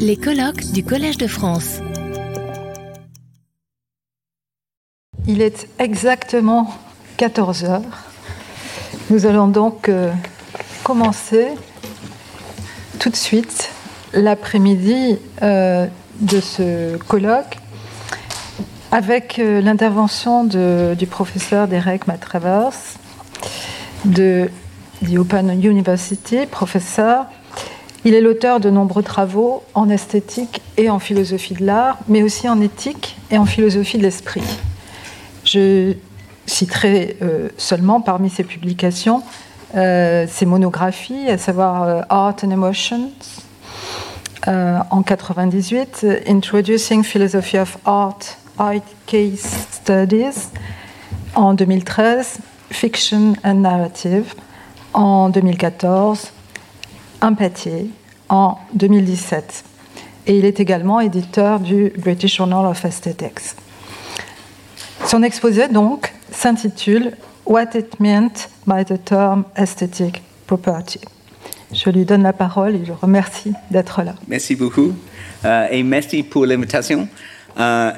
Les colloques du Collège de France. Il est exactement 14 heures. Nous allons donc euh, commencer tout de suite l'après-midi euh, de ce colloque avec euh, l'intervention du professeur Derek Matravers de the University, professeur. Il est l'auteur de nombreux travaux en esthétique et en philosophie de l'art, mais aussi en éthique et en philosophie de l'esprit. Je citerai euh, seulement parmi ses publications euh, ses monographies, à savoir euh, Art and Emotions en 98, Introducing Philosophy of Art, Art Case Studies en 2013, Fiction and Narrative en 2014, Empathie en 2017. Et il est également éditeur du British Journal of Aesthetics. Son exposé, donc, s'intitule What it meant by the term aesthetic property. Je lui donne la parole et je le remercie d'être là. Merci beaucoup euh, et merci pour l'invitation. Euh,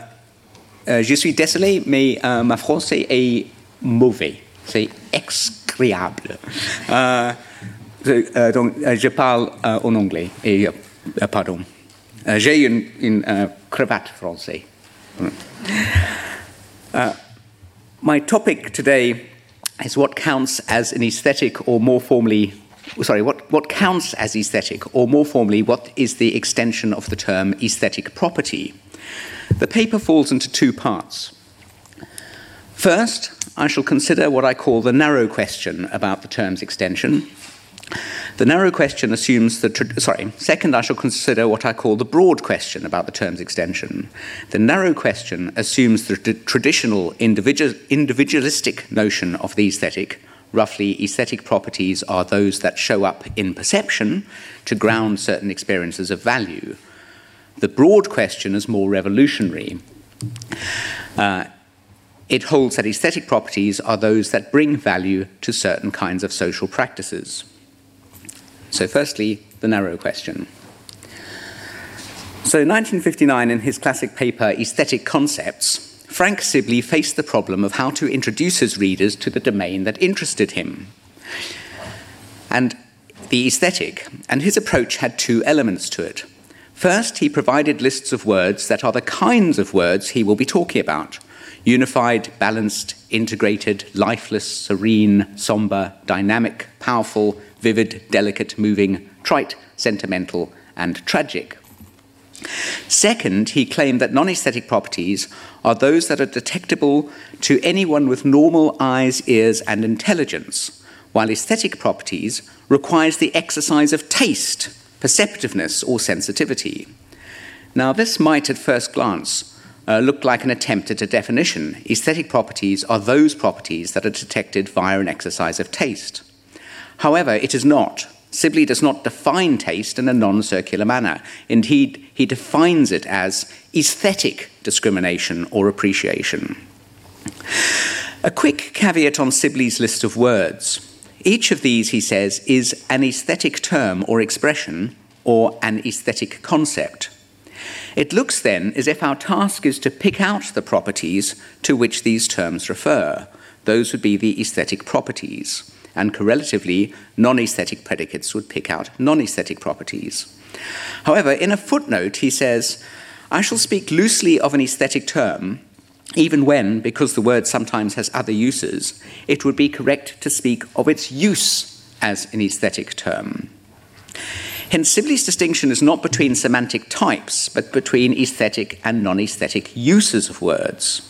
euh, je suis désolé, mais ma français est mauvais. C'est excroyable. Donc, je parle en anglais. Et, pardon. Eh, J'ai une, une eh, cravate française. Uh, my topic today is what counts as an aesthetic, or more formally, sorry, what, what counts as aesthetic, or more formally, what is the extension of the term aesthetic property. The paper falls into two parts. First, I shall consider what I call the narrow question about the term's extension, the narrow question assumes that, sorry, second, I shall consider what I call the broad question about the term's extension. The narrow question assumes the traditional individual, individualistic notion of the aesthetic. Roughly, aesthetic properties are those that show up in perception to ground certain experiences of value. The broad question is more revolutionary. Uh, it holds that aesthetic properties are those that bring value to certain kinds of social practices. So, firstly, the narrow question. So, 1959, in his classic paper, Aesthetic Concepts, Frank Sibley faced the problem of how to introduce his readers to the domain that interested him. And the aesthetic, and his approach had two elements to it. First, he provided lists of words that are the kinds of words he will be talking about unified, balanced, integrated, lifeless, serene, somber, dynamic, powerful, vivid, delicate, moving, trite, sentimental, and tragic. Second, he claimed that non aesthetic properties are those that are detectable to anyone with normal eyes, ears, and intelligence, while aesthetic properties requires the exercise of taste, perceptiveness, or sensitivity. Now, this might at first glance uh, look like an attempt at a definition. Aesthetic properties are those properties that are detected via an exercise of taste. However, it is not. Sibley does not define taste in a non circular manner. Indeed, he defines it as aesthetic discrimination or appreciation. A quick caveat on Sibley's list of words. Each of these, he says, is an aesthetic term or expression or an aesthetic concept. It looks then as if our task is to pick out the properties to which these terms refer. Those would be the aesthetic properties and correlatively, non aesthetic predicates would pick out non aesthetic properties. However, in a footnote, he says, I shall speak loosely of an aesthetic term, even when, because the word sometimes has other uses, it would be correct to speak of its use as an aesthetic term. Hence, Sibley's distinction is not between semantic types, but between aesthetic and non aesthetic uses of words.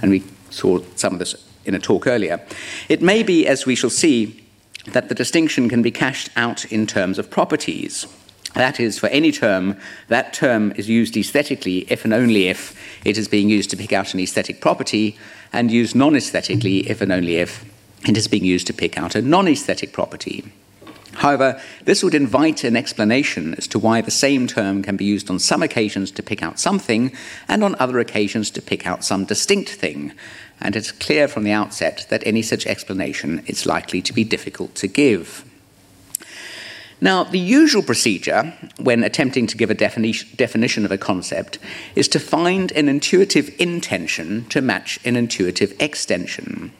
And we saw some of this in a talk earlier. It may be, as we shall see, that the distinction can be cashed out in terms of properties. That is, for any term, that term is used aesthetically if and only if it is being used to pick out an aesthetic property, and used non aesthetically if and only if it is being used to pick out a non aesthetic property. However, this would invite an explanation as to why the same term can be used on some occasions to pick out something and on other occasions to pick out some distinct thing, and it's clear from the outset that any such explanation is likely to be difficult to give. Now, the usual procedure when attempting to give a defini- definition of a concept is to find an intuitive intention to match an intuitive extension.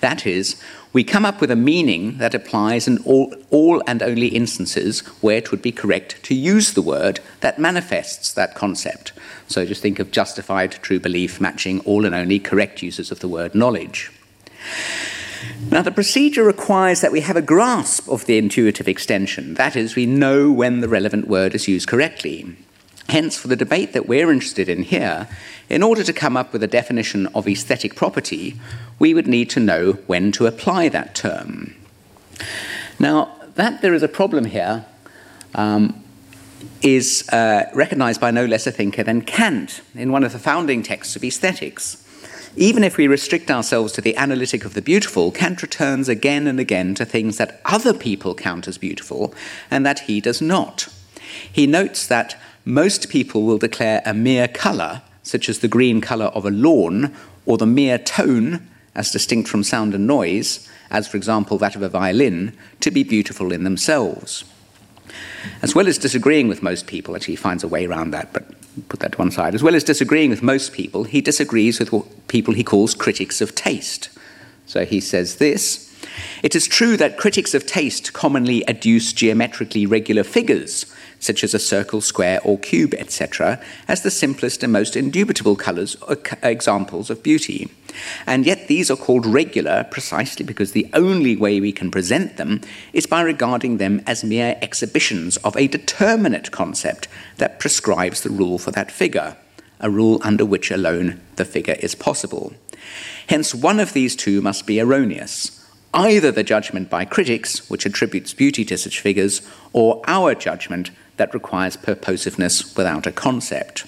That is, we come up with a meaning that applies in all, all, and only instances where it would be correct to use the word that manifests that concept. So just think of justified true belief matching all and only correct uses of the word knowledge. Now, the procedure requires that we have a grasp of the intuitive extension. That is, we know when the relevant word is used correctly. Hence, for the debate that we're interested in here, in order to come up with a definition of aesthetic property, we would need to know when to apply that term. Now, that there is a problem here um, is uh, recognized by no less a thinker than Kant in one of the founding texts of aesthetics. Even if we restrict ourselves to the analytic of the beautiful, Kant returns again and again to things that other people count as beautiful and that he does not. He notes that most people will declare a mere colour, such as the green colour of a lawn, or the mere tone, as distinct from sound and noise, as for example that of a violin, to be beautiful in themselves. As well as disagreeing with most people, actually he finds a way around that, but put that to one side. As well as disagreeing with most people, he disagrees with what people he calls critics of taste. So he says this It is true that critics of taste commonly adduce geometrically regular figures such as a circle, square, or cube, etc., as the simplest and most indubitable colours or uh, examples of beauty. And yet these are called regular precisely because the only way we can present them is by regarding them as mere exhibitions of a determinate concept that prescribes the rule for that figure, a rule under which alone the figure is possible. Hence, one of these two must be erroneous either the judgment by critics, which attributes beauty to such figures, or our judgment, that requires purposiveness without a concept.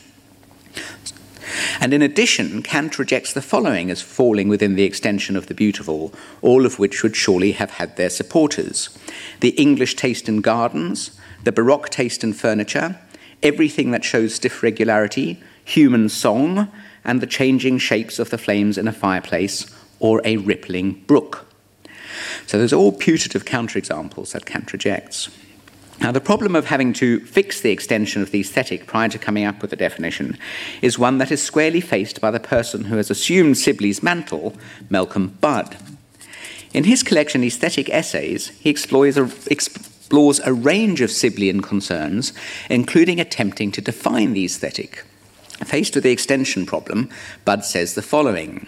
And in addition, Kant rejects the following as falling within the extension of the beautiful, all of which would surely have had their supporters the English taste in gardens, the Baroque taste in furniture, everything that shows stiff regularity, human song, and the changing shapes of the flames in a fireplace or a rippling brook. So those are all putative counterexamples that Kant rejects. Now, the problem of having to fix the extension of the aesthetic prior to coming up with a definition is one that is squarely faced by the person who has assumed Sibley's mantle, Malcolm Budd. In his collection, Aesthetic Essays, he explores a, explores a range of Sibleyan concerns, including attempting to define the aesthetic. Faced with the extension problem, Budd says the following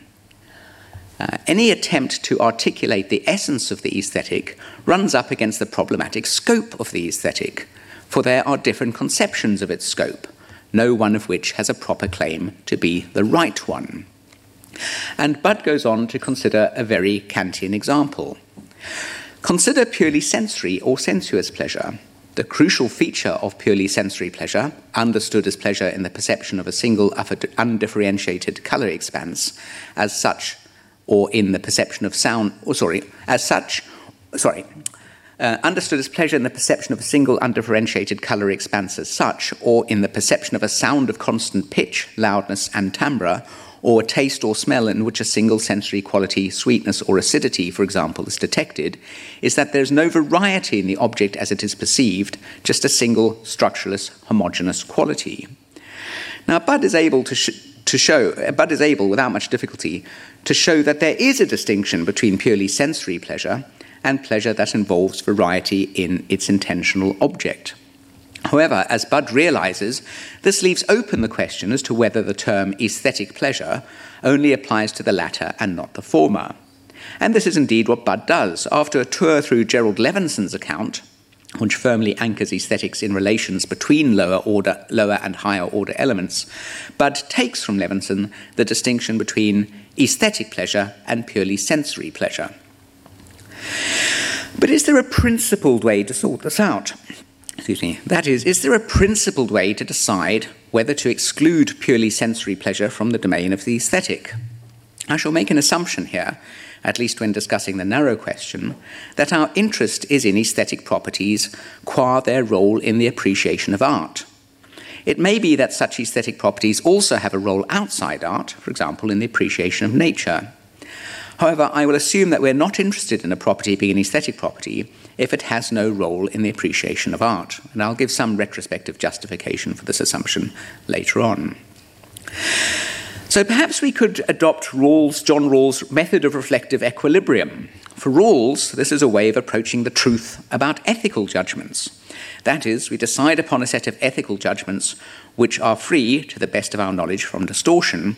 uh, any attempt to articulate the essence of the aesthetic runs up against the problematic scope of the aesthetic, for there are different conceptions of its scope, no one of which has a proper claim to be the right one. And Budd goes on to consider a very Kantian example. Consider purely sensory or sensuous pleasure. The crucial feature of purely sensory pleasure, understood as pleasure in the perception of a single undifferentiated colour expanse, as such or in the perception of sound, or sorry, as such, sorry, uh, understood as pleasure in the perception of a single undifferentiated colour expanse as such, or in the perception of a sound of constant pitch, loudness, and timbre, or a taste or smell in which a single sensory quality, sweetness or acidity, for example, is detected, is that there's no variety in the object as it is perceived, just a single structureless, homogeneous quality. Now, Budd is able to, sh- to show, Budd is able, without much difficulty, to show that there is a distinction between purely sensory pleasure and pleasure that involves variety in its intentional object. However, as Budd realizes, this leaves open the question as to whether the term aesthetic pleasure only applies to the latter and not the former. And this is indeed what Budd does. After a tour through Jerrold Levinson's account, which firmly anchors aesthetics in relations between lower order, lower and higher order elements, Budd takes from Levinson the distinction between aesthetic pleasure and purely sensory pleasure. But is there a principled way to sort this out? Excuse me. That is, is there a principled way to decide whether to exclude purely sensory pleasure from the domain of the aesthetic? I shall make an assumption here, at least when discussing the narrow question, that our interest is in aesthetic properties qua their role in the appreciation of art. It may be that such aesthetic properties also have a role outside art, for example, in the appreciation of nature. However, I will assume that we're not interested in a property being an aesthetic property if it has no role in the appreciation of art, and I'll give some retrospective justification for this assumption later on. So perhaps we could adopt Rawls, John Rawls' method of reflective equilibrium. For Rawls, this is a way of approaching the truth about ethical judgments. That is, we decide upon a set of ethical judgments which are free, to the best of our knowledge, from distortion.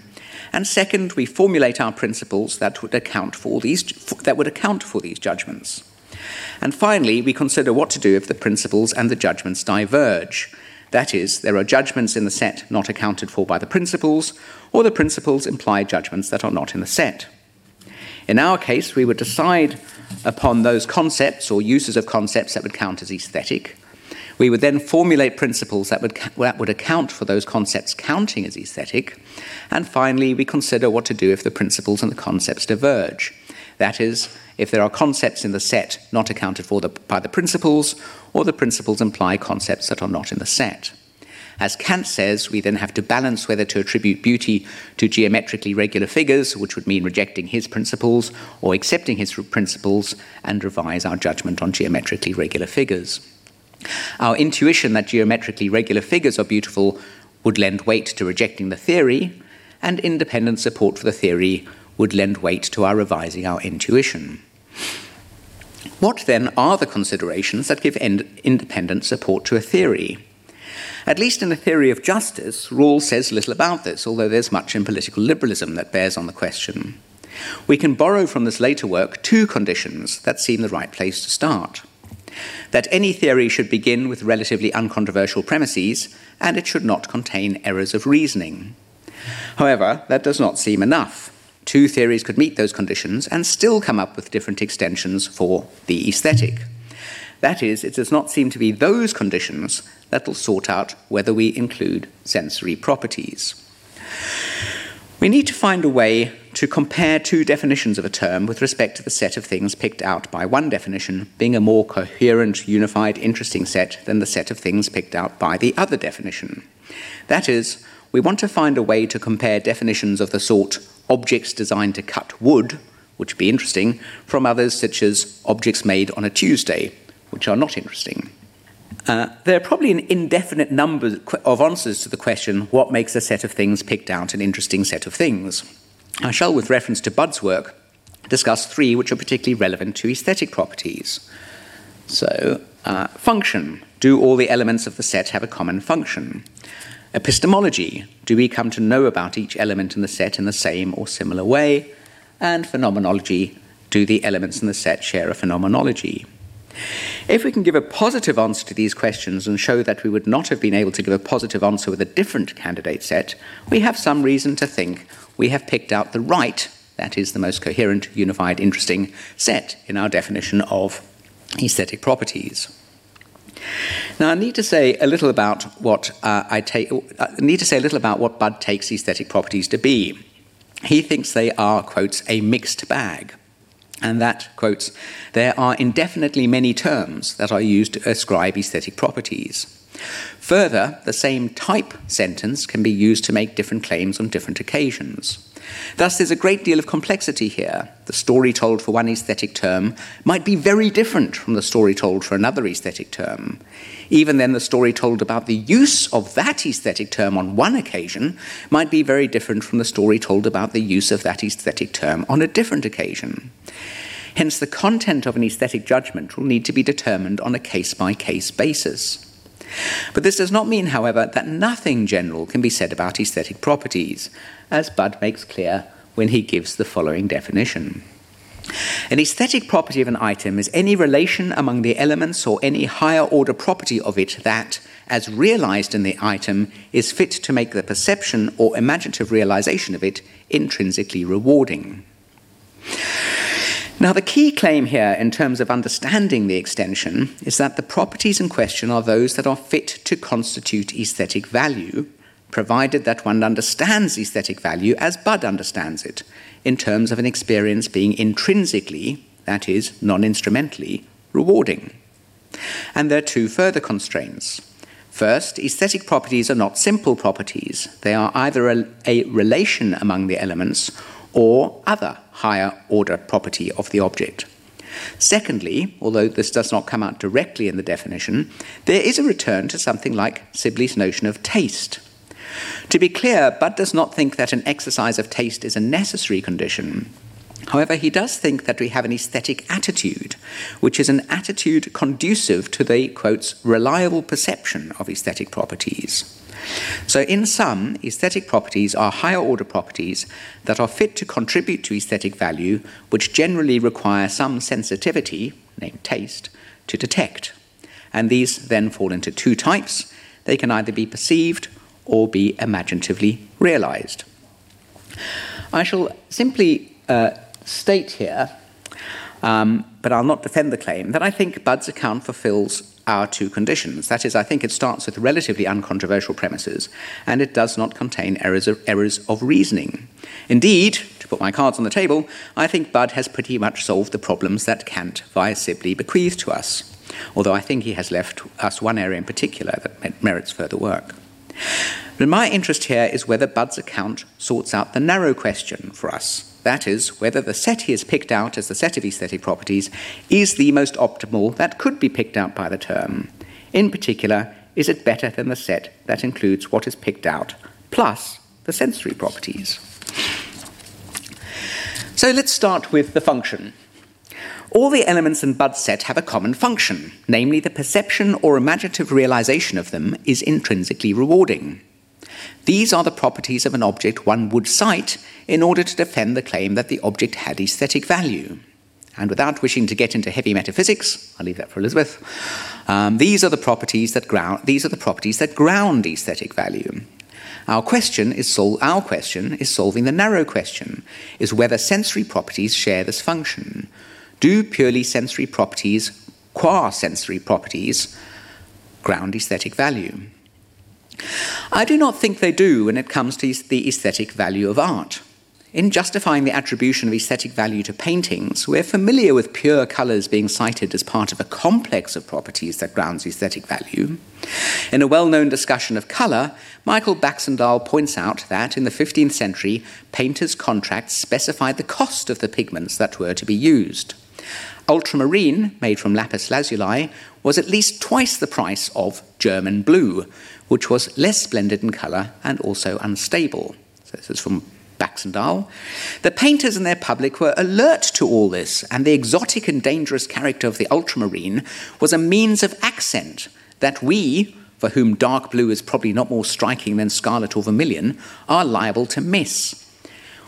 And second, we formulate our principles that would account for these, that would account for these judgments. And finally, we consider what to do if the principles and the judgments diverge. That is, there are judgments in the set not accounted for by the principles, or the principles imply judgments that are not in the set. In our case, we would decide upon those concepts or uses of concepts that would count as aesthetic. We would then formulate principles that would, that would account for those concepts counting as aesthetic. And finally, we consider what to do if the principles and the concepts diverge. That is, if there are concepts in the set not accounted for the, by the principles, or the principles imply concepts that are not in the set. As Kant says, we then have to balance whether to attribute beauty to geometrically regular figures, which would mean rejecting his principles, or accepting his principles and revise our judgment on geometrically regular figures. Our intuition that geometrically regular figures are beautiful would lend weight to rejecting the theory, and independent support for the theory would lend weight to our revising our intuition. What then are the considerations that give independent support to a theory? At least in the theory of justice, Rawls says little about this, although there's much in political liberalism that bears on the question. We can borrow from this later work two conditions that seem the right place to start that any theory should begin with relatively uncontroversial premises, and it should not contain errors of reasoning. However, that does not seem enough. Two theories could meet those conditions and still come up with different extensions for the aesthetic. That is, it does not seem to be those conditions that will sort out whether we include sensory properties. We need to find a way to compare two definitions of a term with respect to the set of things picked out by one definition being a more coherent, unified, interesting set than the set of things picked out by the other definition. That is, we want to find a way to compare definitions of the sort objects designed to cut wood, which would be interesting, from others such as objects made on a Tuesday, which are not interesting. Uh, there are probably an indefinite number of answers to the question what makes a set of things picked out an interesting set of things. I shall, with reference to Budd's work, discuss three which are particularly relevant to aesthetic properties. So, uh, function. Do all the elements of the set have a common function? Epistemology. Do we come to know about each element in the set in the same or similar way? And phenomenology. Do the elements in the set share a phenomenology? If we can give a positive answer to these questions and show that we would not have been able to give a positive answer with a different candidate set, we have some reason to think we have picked out the right, that is, the most coherent, unified, interesting set in our definition of aesthetic properties. Now, I need to say a little about what uh, I take. I uh, need to say a little about what Budd takes aesthetic properties to be. He thinks they are, quotes, a mixed bag, and that, quotes, there are indefinitely many terms that are used to ascribe aesthetic properties. Further, the same type sentence can be used to make different claims on different occasions. Thus, there's a great deal of complexity here. The story told for one aesthetic term might be very different from the story told for another aesthetic term. Even then, the story told about the use of that aesthetic term on one occasion might be very different from the story told about the use of that aesthetic term on a different occasion. Hence, the content of an aesthetic judgment will need to be determined on a case by case basis. But this does not mean, however, that nothing general can be said about aesthetic properties, as Budd makes clear when he gives the following definition. An aesthetic property of an item is any relation among the elements or any higher order property of it that, as realized in the item, is fit to make the perception or imaginative realization of it intrinsically rewarding. Now, the key claim here, in terms of understanding the extension, is that the properties in question are those that are fit to constitute aesthetic value, provided that one understands aesthetic value as Budd understands it, in terms of an experience being intrinsically, that is, non instrumentally, rewarding. And there are two further constraints. First, aesthetic properties are not simple properties. They are either a, a relation among the elements or other higher order property of the object. Secondly, although this does not come out directly in the definition, there is a return to something like Sibley's notion of taste. To be clear, Budd does not think that an exercise of taste is a necessary condition. However, he does think that we have an aesthetic attitude, which is an attitude conducive to the, quotes, reliable perception of aesthetic properties. So, in sum, aesthetic properties are higher order properties that are fit to contribute to aesthetic value, which generally require some sensitivity, named taste, to detect. And these then fall into two types. They can either be perceived or be imaginatively realized. I shall simply uh, state here, um, but I'll not defend the claim, that I think Budd's account fulfills our two conditions. That is, I think it starts with relatively uncontroversial premises, and it does not contain errors of, errors of reasoning. Indeed, to put my cards on the table, I think Budd has pretty much solved the problems that Kant via Sibley bequeathed to us, although I think he has left us one area in particular that merits further work. But my interest here is whether Budd's account sorts out the narrow question for us that is, whether the set he has picked out as the set of aesthetic properties is the most optimal that could be picked out by the term. In particular, is it better than the set that includes what is picked out plus the sensory properties? So let's start with the function. All the elements in Budd's set have a common function, namely the perception or imaginative realization of them is intrinsically rewarding. These are the properties of an object one would cite in order to defend the claim that the object had aesthetic value. And without wishing to get into heavy metaphysics, I'll leave that for Elizabeth. Um, these are the properties that ground. These are the properties that ground aesthetic value. Our question is sol- our question is solving the narrow question: is whether sensory properties share this function. Do purely sensory properties, qua sensory properties, ground aesthetic value? I do not think they do when it comes to the aesthetic value of art. In justifying the attribution of aesthetic value to paintings, we're familiar with pure colours being cited as part of a complex of properties that grounds aesthetic value. In a well known discussion of colour, Michael Baxandall points out that in the 15th century, painters' contracts specified the cost of the pigments that were to be used. Ultramarine, made from lapis lazuli, was at least twice the price of German blue, which was less splendid in colour and also unstable. So this is from Baxandall. The painters and their public were alert to all this, and the exotic and dangerous character of the ultramarine was a means of accent that we, for whom dark blue is probably not more striking than scarlet or vermilion, are liable to miss.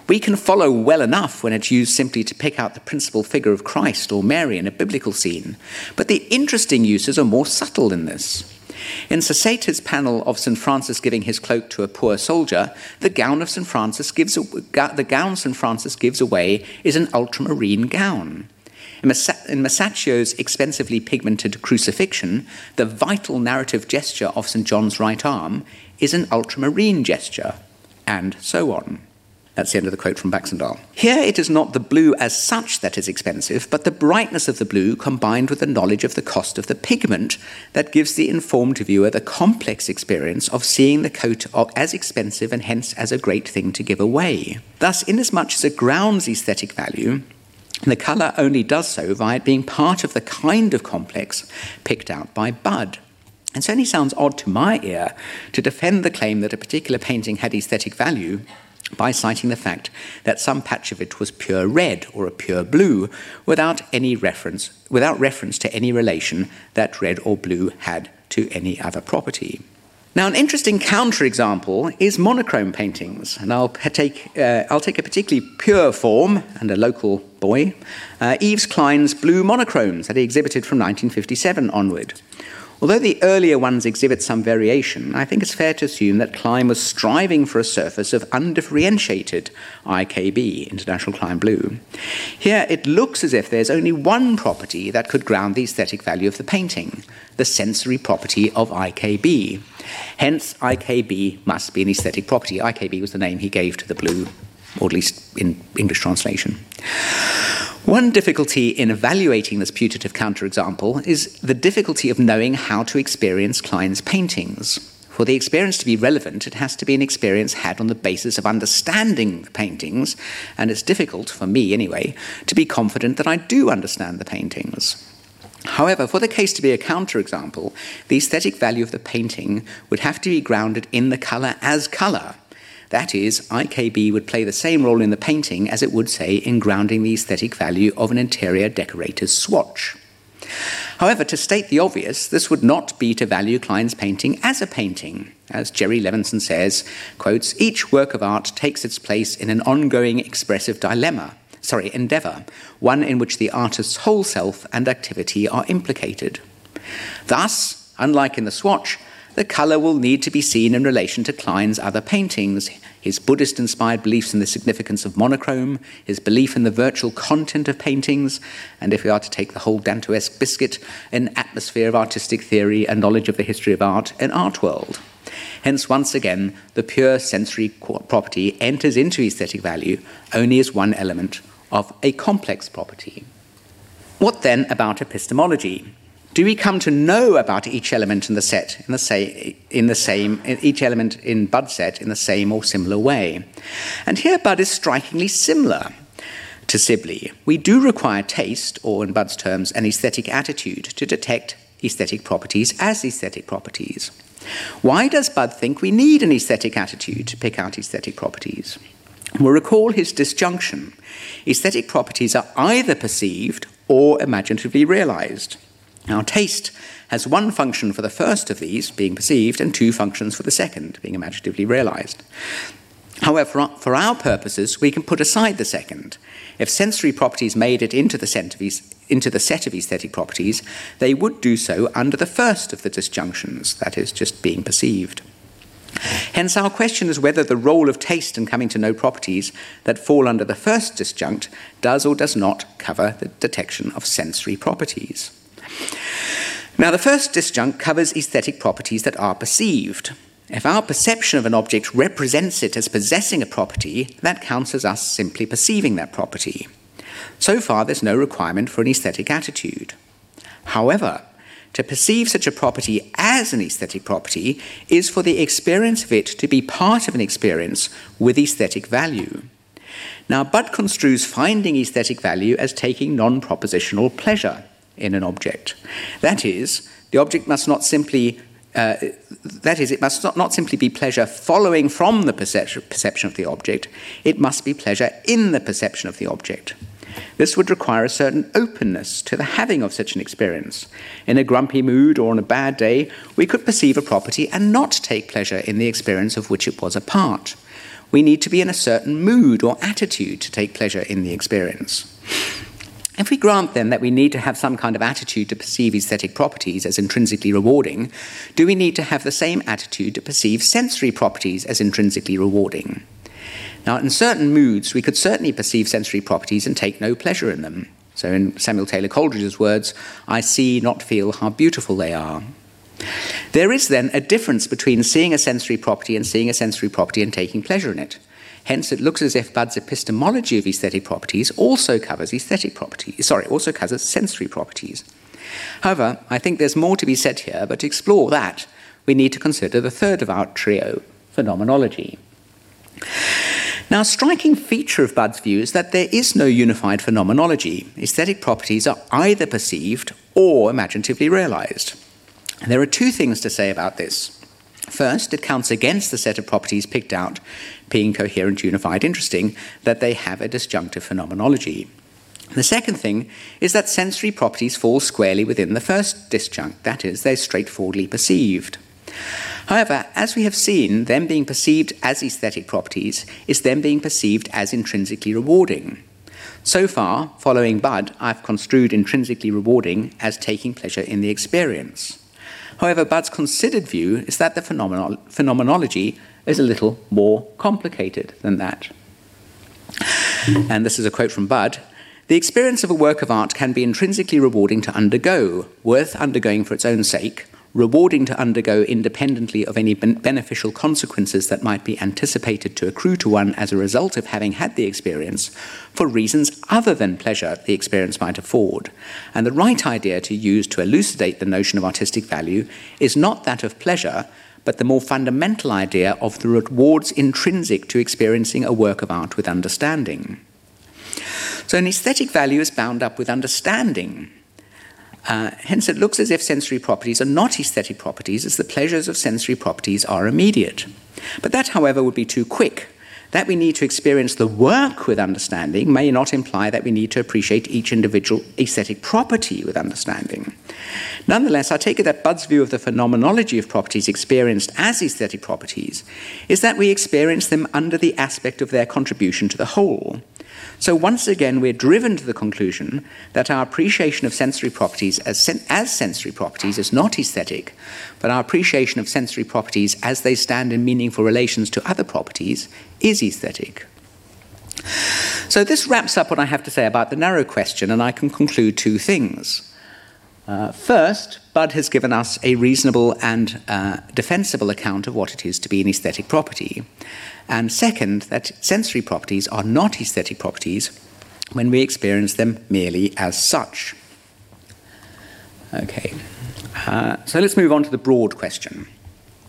We can follow well enough when it's used simply to pick out the principal figure of Christ or Mary in a biblical scene, but the interesting uses are more subtle than this. In Sassetta's panel of St. Francis giving his cloak to a poor soldier, the gown of St. Francis gives the gown St. Francis gives away is an ultramarine gown. In Masaccio's expensively pigmented crucifixion, the vital narrative gesture of St. John's right arm is an ultramarine gesture, and so on. That's the end of the quote from Baxandall. Here it is not the blue as such that is expensive, but the brightness of the blue combined with the knowledge of the cost of the pigment that gives the informed viewer the complex experience of seeing the coat as expensive and hence as a great thing to give away. Thus, inasmuch as it grounds aesthetic value, the colour only does so via it being part of the kind of complex picked out by Budd. It certainly sounds odd to my ear to defend the claim that a particular painting had aesthetic value by citing the fact that some patch of it was pure red or a pure blue without any reference without reference to any relation that red or blue had to any other property. Now, an interesting counterexample is monochrome paintings, and I'll take, uh, I'll take a particularly pure form and a local boy, uh, Yves Klein's blue monochromes that he exhibited from 1957 onward. Although the earlier ones exhibit some variation, I think it's fair to assume that Klein was striving for a surface of undifferentiated IKB, International Klein Blue. Here it looks as if there's only one property that could ground the aesthetic value of the painting the sensory property of IKB. Hence, IKB must be an aesthetic property. IKB was the name he gave to the blue, or at least in English translation. One difficulty in evaluating this putative counterexample is the difficulty of knowing how to experience Klein's paintings. For the experience to be relevant, it has to be an experience had on the basis of understanding the paintings, and it's difficult, for me anyway, to be confident that I do understand the paintings. However, for the case to be a counterexample, the aesthetic value of the painting would have to be grounded in the colour as colour. That is, IKB would play the same role in the painting as it would, say, in grounding the aesthetic value of an interior decorator's swatch. However, to state the obvious, this would not be to value Klein's painting as a painting. As Jerry Levinson says, quotes, each work of art takes its place in an ongoing expressive dilemma, sorry, endeavor, one in which the artist's whole self and activity are implicated. Thus, unlike in the swatch, the color will need to be seen in relation to Klein's other paintings, his Buddhist inspired beliefs in the significance of monochrome, his belief in the virtual content of paintings, and if we are to take the whole Dantoesque biscuit, an atmosphere of artistic theory and knowledge of the history of art and art world. Hence, once again, the pure sensory property enters into aesthetic value only as one element of a complex property. What then about epistemology? Do we come to know about each element in the set in the, say, in the same each element in Budd set in the same or similar way? And here Budd is strikingly similar to Sibley. We do require taste, or in Budd's terms, an aesthetic attitude to detect aesthetic properties as aesthetic properties. Why does Budd think we need an aesthetic attitude to pick out aesthetic properties? We'll recall his disjunction. Aesthetic properties are either perceived or imaginatively realized. Now, taste has one function for the first of these, being perceived, and two functions for the second, being imaginatively realized. However, for our purposes, we can put aside the second. If sensory properties made it into the, set of, into the set of aesthetic properties, they would do so under the first of the disjunctions, that is, just being perceived. Hence, our question is whether the role of taste in coming to know properties that fall under the first disjunct does or does not cover the detection of sensory properties. Now, the first disjunct covers aesthetic properties that are perceived. If our perception of an object represents it as possessing a property, that counts as us simply perceiving that property. So far, there's no requirement for an aesthetic attitude. However, to perceive such a property as an aesthetic property is for the experience of it to be part of an experience with aesthetic value. Now, Budd construes finding aesthetic value as taking non propositional pleasure in an object. That is, the object must not simply uh, that is, it must not, not simply be pleasure following from the perception, perception of the object, it must be pleasure in the perception of the object. This would require a certain openness to the having of such an experience. In a grumpy mood or on a bad day, we could perceive a property and not take pleasure in the experience of which it was a part. We need to be in a certain mood or attitude to take pleasure in the experience. If we grant then that we need to have some kind of attitude to perceive aesthetic properties as intrinsically rewarding, do we need to have the same attitude to perceive sensory properties as intrinsically rewarding? Now, in certain moods, we could certainly perceive sensory properties and take no pleasure in them. So, in Samuel Taylor Coleridge's words, I see, not feel how beautiful they are. There is then a difference between seeing a sensory property and seeing a sensory property and taking pleasure in it. Hence, it looks as if Budd's epistemology of aesthetic properties also covers aesthetic properties, sorry, also covers sensory properties. However, I think there's more to be said here, but to explore that, we need to consider the third of our trio, phenomenology. Now, a striking feature of Budd's view is that there is no unified phenomenology. Aesthetic properties are either perceived or imaginatively realized. And there are two things to say about this. First, it counts against the set of properties picked out being coherent, unified, interesting, that they have a disjunctive phenomenology. The second thing is that sensory properties fall squarely within the first disjunct, that is, they're straightforwardly perceived. However, as we have seen, them being perceived as aesthetic properties is them being perceived as intrinsically rewarding. So far, following Budd, I've construed intrinsically rewarding as taking pleasure in the experience. However, Budd's considered view is that the phenomenolo- phenomenology is a little more complicated than that. And this is a quote from Budd. The experience of a work of art can be intrinsically rewarding to undergo, worth undergoing for its own sake, rewarding to undergo independently of any beneficial consequences that might be anticipated to accrue to one as a result of having had the experience, for reasons other than pleasure the experience might afford. And the right idea to use to elucidate the notion of artistic value is not that of pleasure, but the more fundamental idea of the rewards intrinsic to experiencing a work of art with understanding. So, an aesthetic value is bound up with understanding. Uh, hence, it looks as if sensory properties are not aesthetic properties, as the pleasures of sensory properties are immediate. But that, however, would be too quick. That we need to experience the work with understanding may not imply that we need to appreciate each individual aesthetic property with understanding. Nonetheless, I take it that Budd's view of the phenomenology of properties experienced as aesthetic properties is that we experience them under the aspect of their contribution to the whole. So once again, we're driven to the conclusion that our appreciation of sensory properties as, sen- as sensory properties is not aesthetic, but our appreciation of sensory properties as they stand in meaningful relations to other properties is aesthetic. So this wraps up what I have to say about the narrow question, and I can conclude two things. Uh, first, Budd has given us a reasonable and uh, defensible account of what it is to be an aesthetic property. And second, that sensory properties are not aesthetic properties when we experience them merely as such. Okay, uh, so let's move on to the broad question.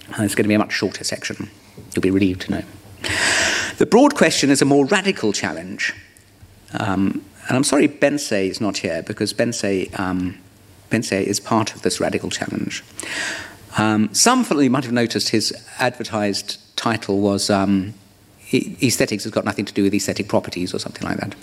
Uh, it's going to be a much shorter section. You'll be relieved to know. The broad question is a more radical challenge. Um, and I'm sorry Bence is not here because Bence um, Bence is part of this radical challenge. Um, some of you might have noticed his advertised title was um, Aesthetics has got nothing to do with aesthetic properties or something like that.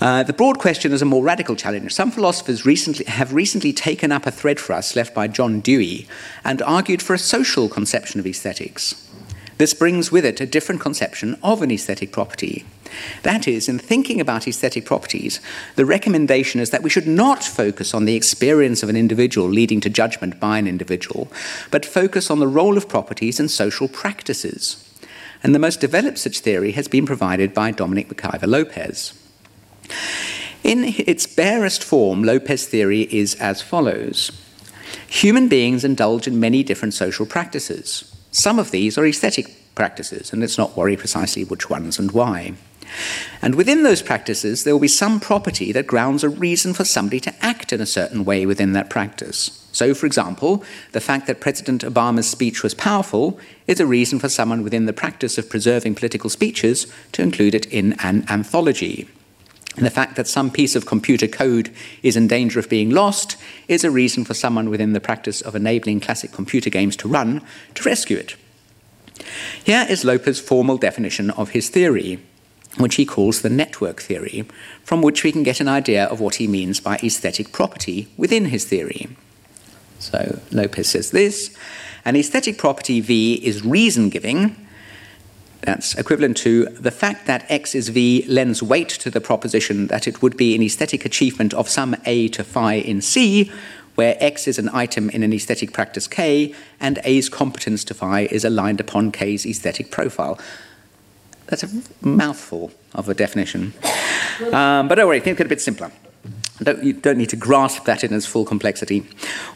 Uh, the broad question is a more radical challenge. Some philosophers recently, have recently taken up a thread for us left by John Dewey and argued for a social conception of aesthetics. This brings with it a different conception of an aesthetic property. That is, in thinking about aesthetic properties, the recommendation is that we should not focus on the experience of an individual leading to judgment by an individual, but focus on the role of properties in social practices. And the most developed such theory has been provided by Dominic McIver Lopes. In its barest form, Lopes theory is as follows Human beings indulge in many different social practices. Some of these are aesthetic practices, and let's not worry precisely which ones and why. And within those practices, there will be some property that grounds a reason for somebody to act in a certain way within that practice. So, for example, the fact that President Obama's speech was powerful is a reason for someone within the practice of preserving political speeches to include it in an anthology. And the fact that some piece of computer code is in danger of being lost is a reason for someone within the practice of enabling classic computer games to run to rescue it. Here is Lopes's formal definition of his theory, which he calls the network theory, from which we can get an idea of what he means by aesthetic property within his theory. So Lopes says this an aesthetic property V is reason giving that's equivalent to the fact that X is V lends weight to the proposition that it would be an aesthetic achievement of some A to phi in C, where X is an item in an aesthetic practice K, and A's competence to phi is aligned upon K's aesthetic profile. That's a mouthful of a definition. Um, but don't worry, think it a bit simpler. Don't, you don't need to grasp that in its full complexity.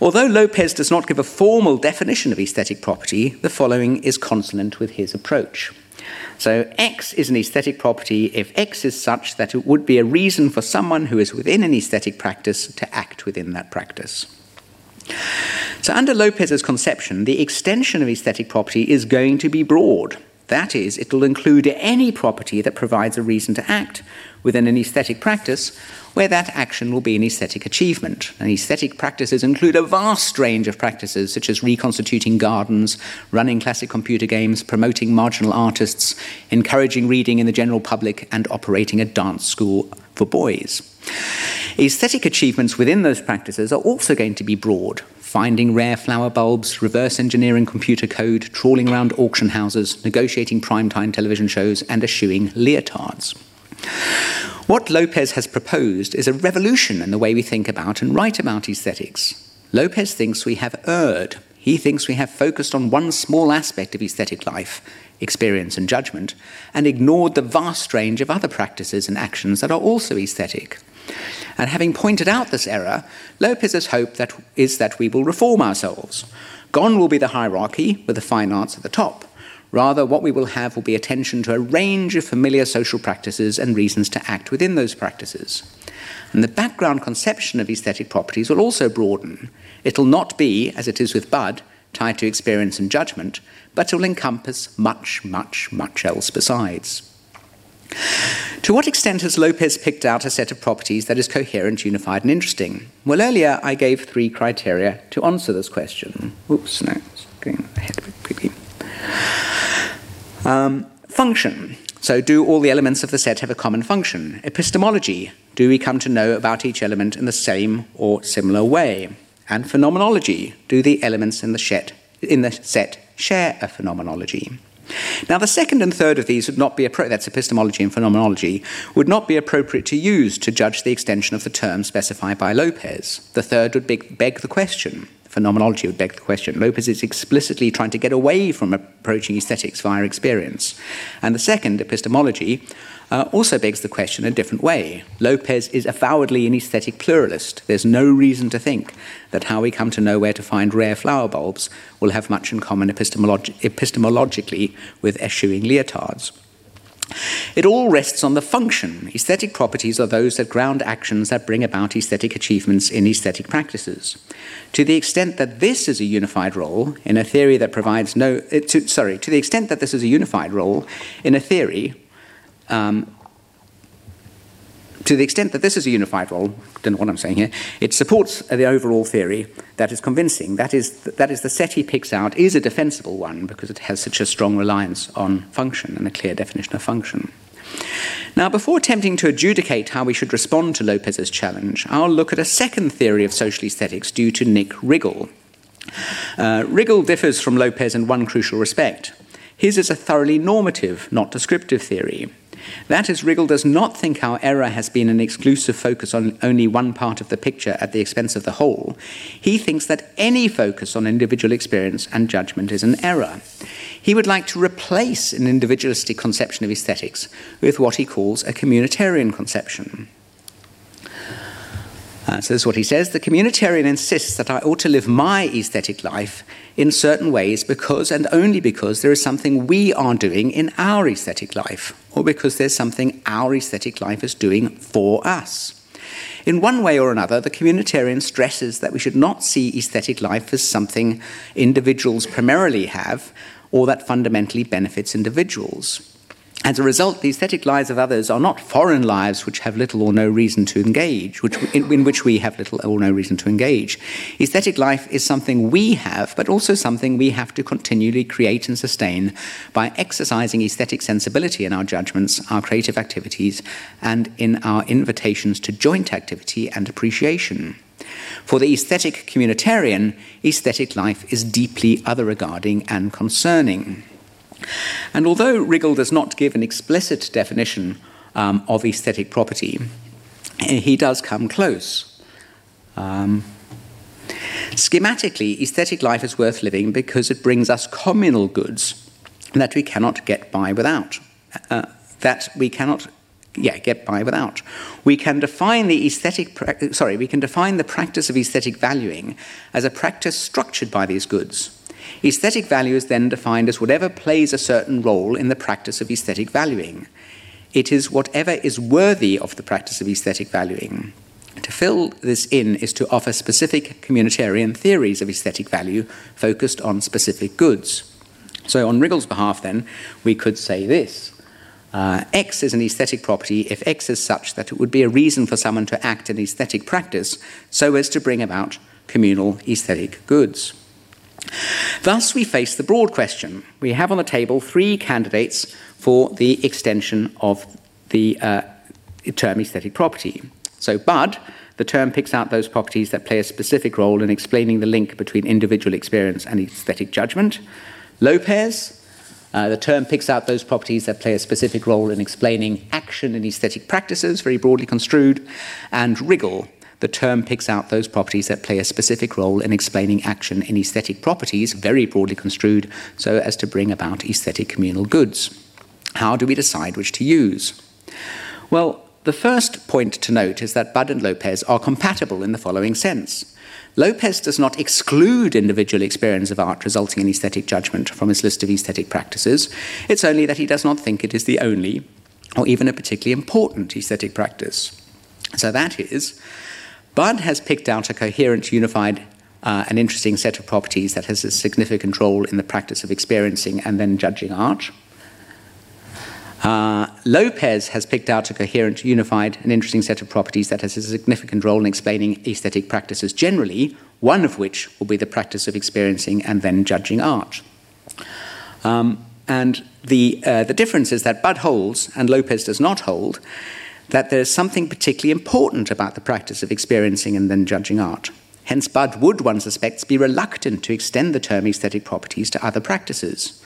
Although Lopes does not give a formal definition of aesthetic property, the following is consonant with his approach. So X is an aesthetic property if X is such that it would be a reason for someone who is within an aesthetic practice to act within that practice. So, under Lopes's conception, the extension of aesthetic property is going to be broad. That is, it will include any property that provides a reason to act within an aesthetic practice where that action will be an aesthetic achievement. And aesthetic practices include a vast range of practices, such as reconstituting gardens, running classic computer games, promoting marginal artists, encouraging reading in the general public, and operating a dance school for boys. Aesthetic achievements within those practices are also going to be broad, finding rare flower bulbs, reverse engineering computer code, trawling around auction houses, negotiating primetime television shows, and eschewing leotards. What Lopes has proposed is a revolution in the way we think about and write about aesthetics. Lopes thinks we have erred. He thinks we have focused on one small aspect of aesthetic life, experience and judgment, and ignored the vast range of other practices and actions that are also aesthetic. And having pointed out this error, Lopes's hope that is that we will reform ourselves. Gone will be the hierarchy, with the fine arts at the top. Rather, what we will have will be attention to a range of familiar social practices and reasons to act within those practices. And the background conception of aesthetic properties will also broaden. It'll not be, as it is with Budd, tied to experience and judgment, but it will encompass much, much, much else besides. To what extent has Lopes picked out a set of properties that is coherent, unified, and interesting? Well, earlier I gave three criteria to answer this question. Oops, no, it's going ahead a bit quickly. Um, function. So, do all the elements of the set have a common function? Epistemology. Do we come to know about each element in the same or similar way? And phenomenology. Do the elements in the set, in the set share a phenomenology? Now, the second and third of these would not be appropriate, that's epistemology and phenomenology, would not be appropriate to use to judge the extension of the term specified by Lopes. The third would beg, the question. Phenomenology would beg the question. Lopes is explicitly trying to get away from approaching aesthetics via experience. And the second, epistemology, uh, also begs the question a different way. Lopes is avowedly an aesthetic pluralist. There's no reason to think that how we come to know where to find rare flower bulbs will have much in common epistemolog- epistemologically with eschewing leotards. It all rests on the function. Aesthetic properties are those that ground actions that bring about aesthetic achievements in aesthetic practices. To the extent that this is a unified role in a theory that provides no, uh, to, sorry, to the extent that this is a unified role in a theory um, to the extent that this is a unified role, don't know what I'm saying here, it supports the overall theory that is convincing. That is, that is the set he picks out is a defensible one because it has such a strong reliance on function and a clear definition of function. Now, before attempting to adjudicate how we should respond to Lopes's challenge, I'll look at a second theory of social aesthetics due to Nick Riggle. Uh, Riggle differs from Lopes in one crucial respect. His is a thoroughly normative, not descriptive theory. That is, Riggle does not think our error has been an exclusive focus on only one part of the picture at the expense of the whole. He thinks that any focus on individual experience and judgment is an error. He would like to replace an individualistic conception of aesthetics with what he calls a communitarian conception. Uh, so, this is what he says. The communitarian insists that I ought to live my aesthetic life in certain ways because and only because there is something we are doing in our aesthetic life, or because there's something our aesthetic life is doing for us. In one way or another, the communitarian stresses that we should not see aesthetic life as something individuals primarily have or that fundamentally benefits individuals. As a result, the aesthetic lives of others are not foreign lives which have little or no reason to engage, which, in, in, which we have little or no reason to engage. Aesthetic life is something we have, but also something we have to continually create and sustain by exercising aesthetic sensibility in our judgments, our creative activities, and in our invitations to joint activity and appreciation. For the aesthetic communitarian, aesthetic life is deeply other regarding and concerning. And although Riggle does not give an explicit definition um, of aesthetic property, he does come close. Um, schematically, aesthetic life is worth living because it brings us communal goods that we cannot get by without. Uh, that we cannot yeah, get by without. We can define the aesthetic, sorry, we can define the practice of aesthetic valuing as a practice structured by these goods. Aesthetic value is then defined as whatever plays a certain role in the practice of aesthetic valuing. It is whatever is worthy of the practice of aesthetic valuing. To fill this in is to offer specific communitarian theories of aesthetic value focused on specific goods. So, on Riggle's behalf, then, we could say this uh, X is an aesthetic property if X is such that it would be a reason for someone to act in aesthetic practice so as to bring about communal aesthetic goods. Thus, we face the broad question. We have on the table three candidates for the extension of the uh, term aesthetic property. So, Budd, the term picks out those properties that play a specific role in explaining the link between individual experience and aesthetic judgment. Lopes, uh, the term picks out those properties that play a specific role in explaining action in aesthetic practices, very broadly construed. And Riggle, the term picks out those properties that play a specific role in explaining action in aesthetic properties, very broadly construed, so as to bring about aesthetic communal goods. How do we decide which to use? Well, the first point to note is that Budd and Lopes are compatible in the following sense. Lopes does not exclude individual experience of art resulting in aesthetic judgment from his list of aesthetic practices. It's only that he does not think it is the only or even a particularly important aesthetic practice. So that is Budd has picked out a coherent, unified uh, an interesting set of properties that has a significant role in the practice of experiencing and then judging art. Uh, Lopes has picked out a coherent, unified, and interesting set of properties that has a significant role in explaining aesthetic practices generally, one of which will be the practice of experiencing and then judging art. Um, and the, uh, the difference is that Budd holds, and Lopes does not hold, that there's something particularly important about the practice of experiencing and then judging art. Hence, Budd would, one suspects, be reluctant to extend the term aesthetic properties to other practices.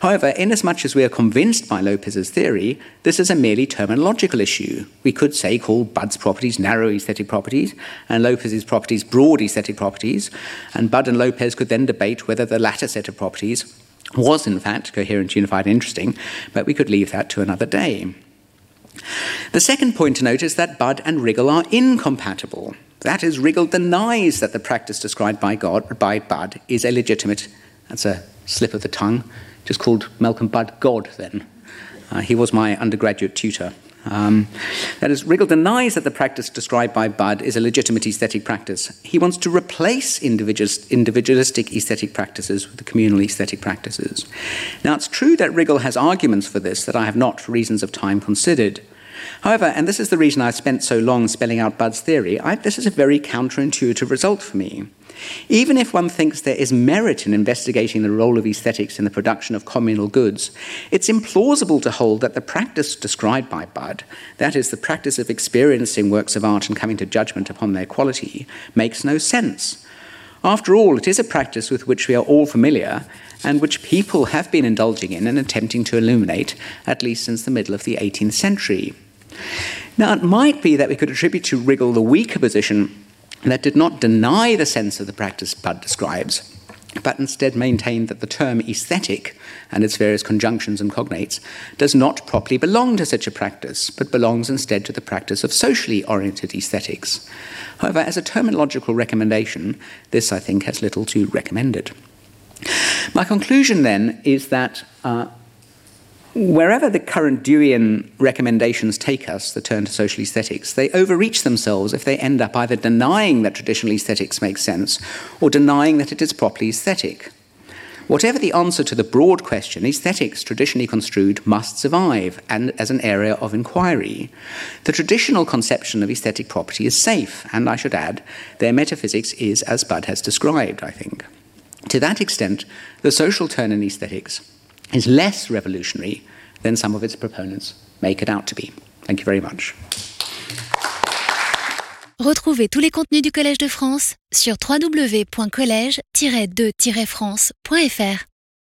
However, inasmuch as we are convinced by Lopes's theory, this is a merely terminological issue. We could say call Budd's properties narrow aesthetic properties and Lopes's properties broad aesthetic properties, and Budd and Lopes could then debate whether the latter set of properties was in fact coherent, unified, and interesting, but we could leave that to another day. The second point to note is that Budd and Riggle are incompatible. That is, Riggle denies that the practice described by God by Budd is a legitimate, that's a slip of the tongue, just called Malcolm Budd God then. Uh, he was my undergraduate tutor. Um, that is, Riggle denies that the practice described by Budd is a legitimate aesthetic practice. He wants to replace individualistic aesthetic practices with the communal aesthetic practices. Now, it's true that Riggle has arguments for this that I have not, for reasons of time, considered. However, and this is the reason I've spent so long spelling out Budd's theory, I, this is a very counterintuitive result for me. Even if one thinks there is merit in investigating the role of aesthetics in the production of communal goods, it's implausible to hold that the practice described by Budd, that is, the practice of experiencing works of art and coming to judgment upon their quality, makes no sense. After all, it is a practice with which we are all familiar and which people have been indulging in and attempting to illuminate, at least since the middle of the 18th century. Now, it might be that we could attribute to Riggle the weaker position that did not deny the sense of the practice Budd describes, but instead maintained that the term aesthetic and its various conjunctions and cognates does not properly belong to such a practice, but belongs instead to the practice of socially oriented aesthetics. However, as a terminological recommendation, this I think has little to recommend it. My conclusion then is that uh, wherever the current Deweyan recommendations take us, the turn to social aesthetics, they overreach themselves if they end up either denying that traditional aesthetics makes sense or denying that it is properly aesthetic. Whatever the answer to the broad question, aesthetics, traditionally construed, must survive and as an area of inquiry. The traditional conception of aesthetic property is safe, and I should add, their metaphysics is as Budd has described, I think. To that extent, the social turn in aesthetics is less revolutionary than some of its proponents make it out to be. Thank you very much. Retrouvez tous les contenus du Collège de France sur www.colège-2-france.fr.